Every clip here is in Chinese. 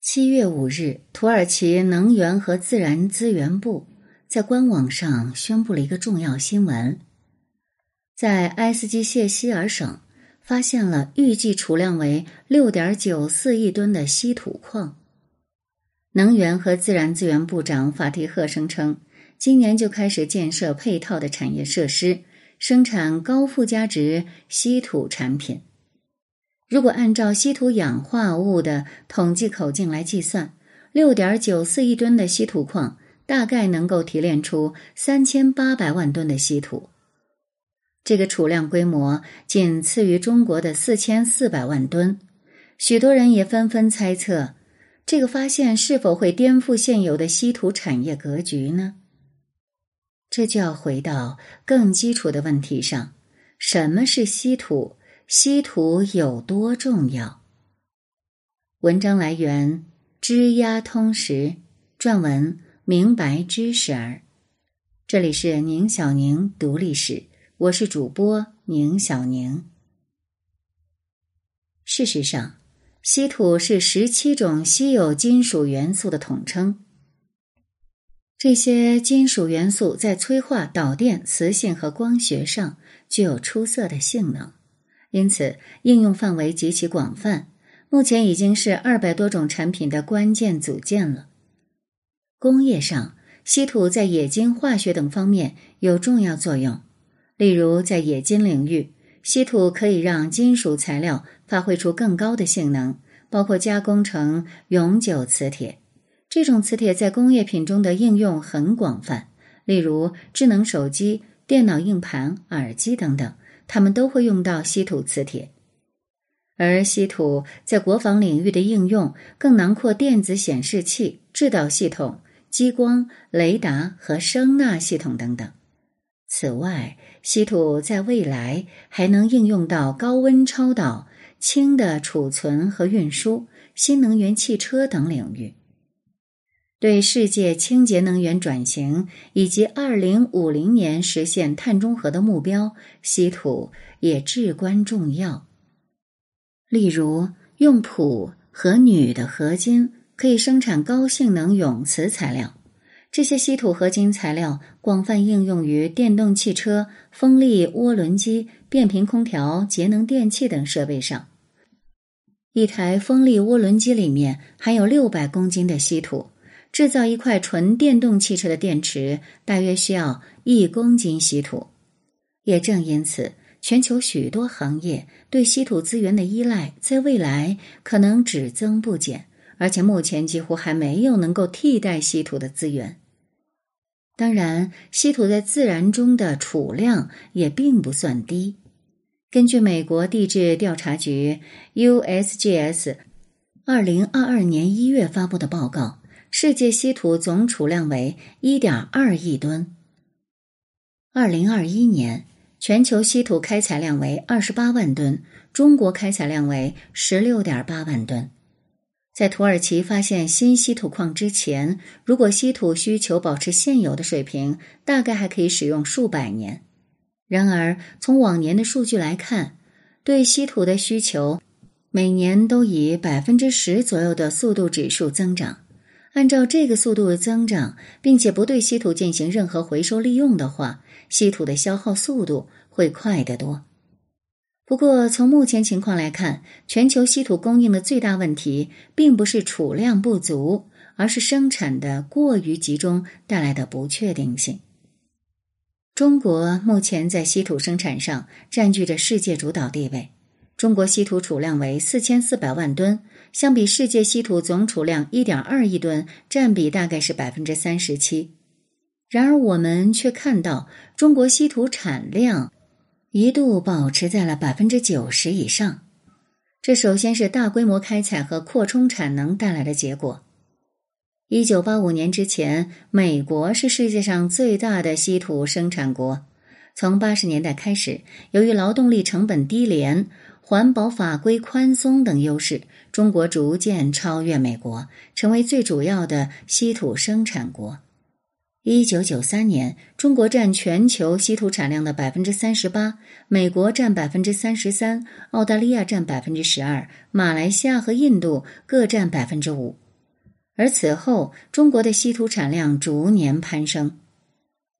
七月五日，土耳其能源和自然资源部在官网上宣布了一个重要新闻：在埃斯基谢希尔省发现了预计储量为六点九四亿吨的稀土矿。能源和自然资源部长法提赫声称，今年就开始建设配套的产业设施，生产高附加值稀土产品。如果按照稀土氧化物的统计口径来计算，六点九四亿吨的稀土矿大概能够提炼出三千八百万吨的稀土。这个储量规模仅次于中国的四千四百万吨。许多人也纷纷猜测，这个发现是否会颠覆现有的稀土产业格局呢？这就要回到更基础的问题上：什么是稀土？稀土有多重要？文章来源：知鸦通识撰文：明白知识儿。这里是宁小宁读历史，我是主播宁小宁。事实上，稀土是十七种稀有金属元素的统称。这些金属元素在催化、导电、磁性和光学上具有出色的性能。因此，应用范围极其广泛，目前已经是二百多种产品的关键组件了。工业上，稀土在冶金、化学等方面有重要作用。例如，在冶金领域，稀土可以让金属材料发挥出更高的性能，包括加工成永久磁铁。这种磁铁在工业品中的应用很广泛，例如智能手机、电脑硬盘、耳机等等。他们都会用到稀土磁铁，而稀土在国防领域的应用更囊括电子显示器、制导系统、激光、雷达和声纳系统等等。此外，稀土在未来还能应用到高温超导、氢的储存和运输、新能源汽车等领域。对世界清洁能源转型以及二零五零年实现碳中和的目标，稀土也至关重要。例如，用钋和铝的合金可以生产高性能永磁材料，这些稀土合金材料广泛应用于电动汽车、风力涡轮机、变频空调、节能电器等设备上。一台风力涡轮机里面含有六百公斤的稀土。制造一块纯电动汽车的电池大约需要一公斤稀土，也正因此，全球许多行业对稀土资源的依赖在未来可能只增不减，而且目前几乎还没有能够替代稀土的资源。当然，稀土在自然中的储量也并不算低。根据美国地质调查局 （USGS） 二零二二年一月发布的报告。世界稀土总储量为一点二亿吨。二零二一年，全球稀土开采量为二十八万吨，中国开采量为十六点八万吨。在土耳其发现新稀土矿之前，如果稀土需求保持现有的水平，大概还可以使用数百年。然而，从往年的数据来看，对稀土的需求每年都以百分之十左右的速度指数增长。按照这个速度的增长，并且不对稀土进行任何回收利用的话，稀土的消耗速度会快得多。不过，从目前情况来看，全球稀土供应的最大问题并不是储量不足，而是生产的过于集中带来的不确定性。中国目前在稀土生产上占据着世界主导地位。中国稀土储量为四千四百万吨，相比世界稀土总储量一点二亿吨，占比大概是百分之三十七。然而，我们却看到中国稀土产量一度保持在了百分之九十以上。这首先是大规模开采和扩充产能带来的结果。一九八五年之前，美国是世界上最大的稀土生产国。从八十年代开始，由于劳动力成本低廉。环保法规宽松等优势，中国逐渐超越美国，成为最主要的稀土生产国。一九九三年，中国占全球稀土产量的百分之三十八，美国占百分之三十三，澳大利亚占百分之十二，马来西亚和印度各占百分之五。而此后中国的稀土产量逐年攀升。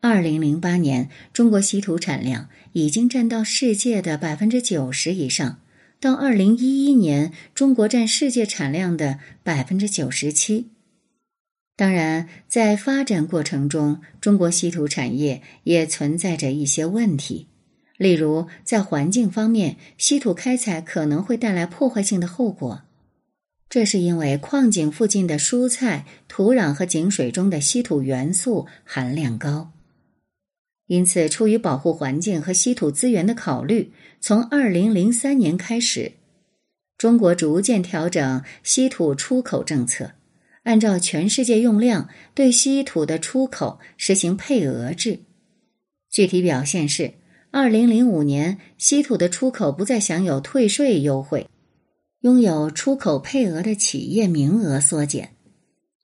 二零零八年，中国稀土产量已经占到世界的百分之九十以上。到二零一一年，中国占世界产量的百分之九十七。当然，在发展过程中，中国稀土产业也存在着一些问题，例如在环境方面，稀土开采可能会带来破坏性的后果。这是因为矿井附近的蔬菜、土壤和井水中的稀土元素含量高。因此，出于保护环境和稀土资源的考虑，从二零零三年开始，中国逐渐调整稀土出口政策，按照全世界用量对稀土的出口实行配额制。具体表现是：二零零五年，稀土的出口不再享有退税优惠，拥有出口配额的企业名额缩减。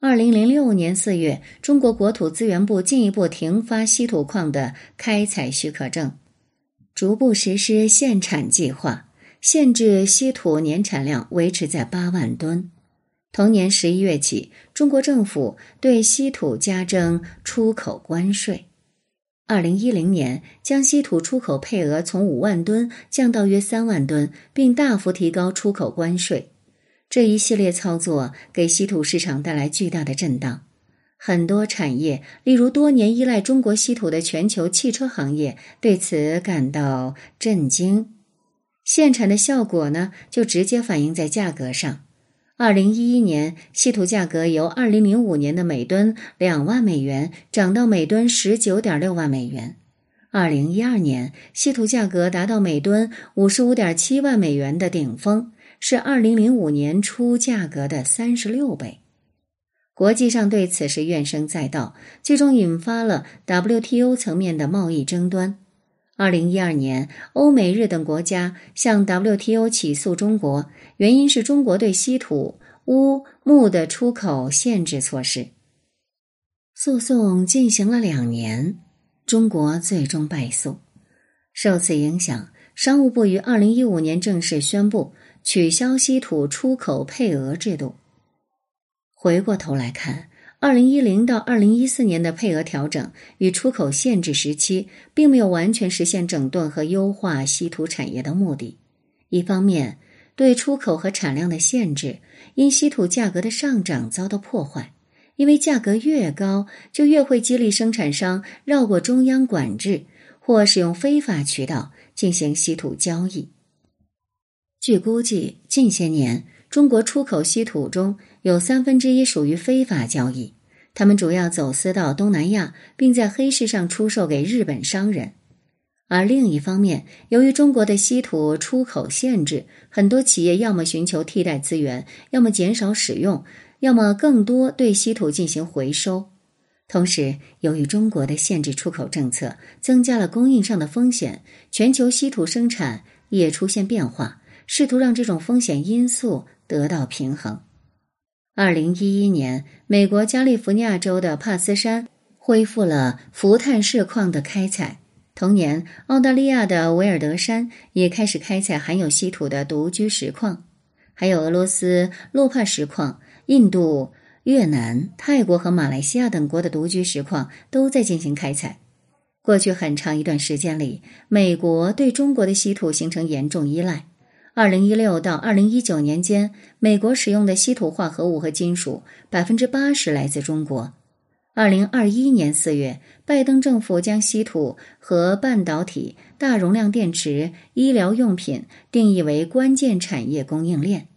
二零零六年四月，中国国土资源部进一步停发稀土矿的开采许可证，逐步实施限产计划，限制稀土年产量维持在八万吨。同年十一月起，中国政府对稀土加征出口关税。二零一零年，将稀土出口配额从五万吨降到约三万吨，并大幅提高出口关税。这一系列操作给稀土市场带来巨大的震荡，很多产业，例如多年依赖中国稀土的全球汽车行业，对此感到震惊。限产的效果呢，就直接反映在价格上。二零一一年，稀土价格由二零零五年的每吨两万美元涨到每吨十九点六万美元。二零一二年，稀土价格达到每吨五十五点七万美元的顶峰。是二零零五年初价格的三十六倍，国际上对此事怨声载道，最终引发了 WTO 层面的贸易争端。二零一二年，欧美日等国家向 WTO 起诉中国，原因是中国对稀土、钨、钼的出口限制措施。诉讼进行了两年，中国最终败诉。受此影响，商务部于二零一五年正式宣布。取消稀土出口配额制度。回过头来看，二零一零到二零一四年的配额调整与出口限制时期，并没有完全实现整顿和优化稀土产业的目的。一方面，对出口和产量的限制因稀土价格的上涨遭到破坏，因为价格越高，就越会激励生产商绕过中央管制或使用非法渠道进行稀土交易。据估计，近些年中国出口稀土中有三分之一属于非法交易，他们主要走私到东南亚，并在黑市上出售给日本商人。而另一方面，由于中国的稀土出口限制，很多企业要么寻求替代资源，要么减少使用，要么更多对稀土进行回收。同时，由于中国的限制出口政策增加了供应上的风险，全球稀土生产也出现变化。试图让这种风险因素得到平衡。二零一一年，美国加利福尼亚州的帕斯山恢复了氟碳锡矿的开采。同年，澳大利亚的维尔德山也开始开采含有稀土的独居石矿。还有俄罗斯洛帕石矿、印度、越南、泰国和马来西亚等国的独居石矿都在进行开采。过去很长一段时间里，美国对中国的稀土形成严重依赖。二零一六到二零一九年间，美国使用的稀土化合物和金属百分之八十来自中国。二零二一年四月，拜登政府将稀土和半导体、大容量电池、医疗用品定义为关键产业供应链。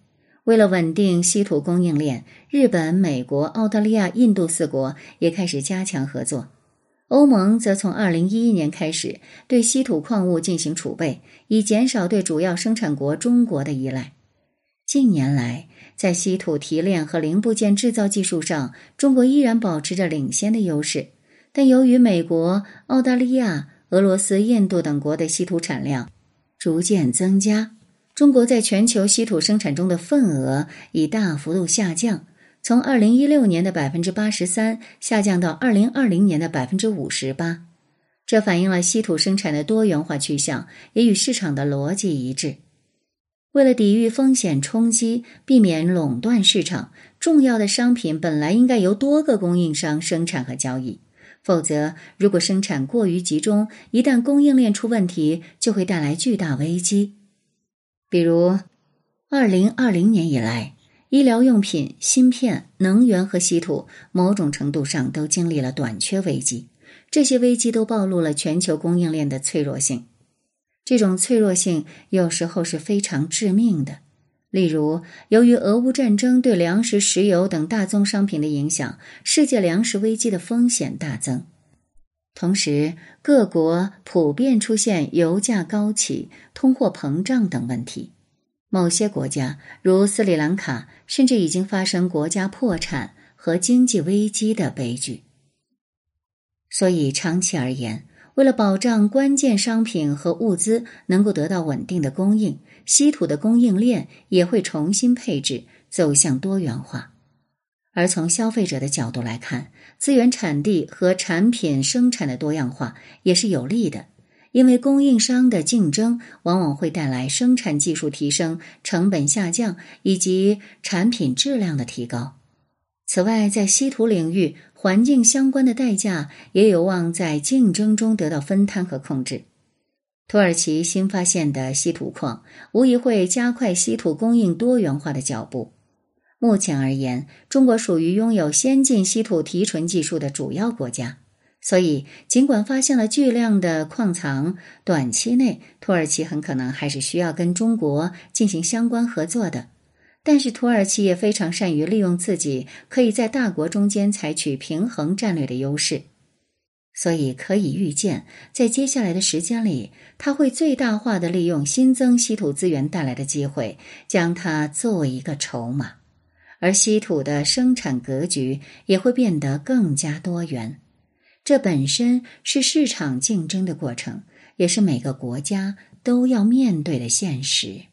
为了稳定稀土供应链，日本、美国、澳大利亚、印度四国也开始加强合作。欧盟则从二零一一年开始对稀土矿物进行储备，以减少对主要生产国中国的依赖。近年来，在稀土提炼和零部件制造技术上，中国依然保持着领先的优势。但由于美国、澳大利亚、俄罗斯、印度等国的稀土产量逐渐增加，中国在全球稀土生产中的份额已大幅度下降。从二零一六年的百分之八十三下降到二零二零年的百分之五十八，这反映了稀土生产的多元化趋向，也与市场的逻辑一致。为了抵御风险冲击，避免垄断市场，重要的商品本来应该由多个供应商生产和交易。否则，如果生产过于集中，一旦供应链出问题，就会带来巨大危机。比如，二零二零年以来，医疗用品、芯片、能源和稀土某种程度上都经历了短缺危机。这些危机都暴露了全球供应链的脆弱性。这种脆弱性有时候是非常致命的。例如，由于俄乌战争对粮食、石油等大宗商品的影响，世界粮食危机的风险大增。同时，各国普遍出现油价高企、通货膨胀等问题。某些国家，如斯里兰卡，甚至已经发生国家破产和经济危机的悲剧。所以，长期而言，为了保障关键商品和物资能够得到稳定的供应，稀土的供应链也会重新配置，走向多元化。而从消费者的角度来看，资源产地和产品生产的多样化也是有利的，因为供应商的竞争往往会带来生产技术提升、成本下降以及产品质量的提高。此外，在稀土领域，环境相关的代价也有望在竞争中得到分摊和控制。土耳其新发现的稀土矿无疑会加快稀土供应多元化的脚步。目前而言，中国属于拥有先进稀土提纯技术的主要国家，所以尽管发现了巨量的矿藏，短期内土耳其很可能还是需要跟中国进行相关合作的。但是土耳其也非常善于利用自己可以在大国中间采取平衡战略的优势，所以可以预见，在接下来的时间里，他会最大化的利用新增稀土资源带来的机会，将它作为一个筹码，而稀土的生产格局也会变得更加多元。这本身是市场竞争的过程，也是每个国家都要面对的现实。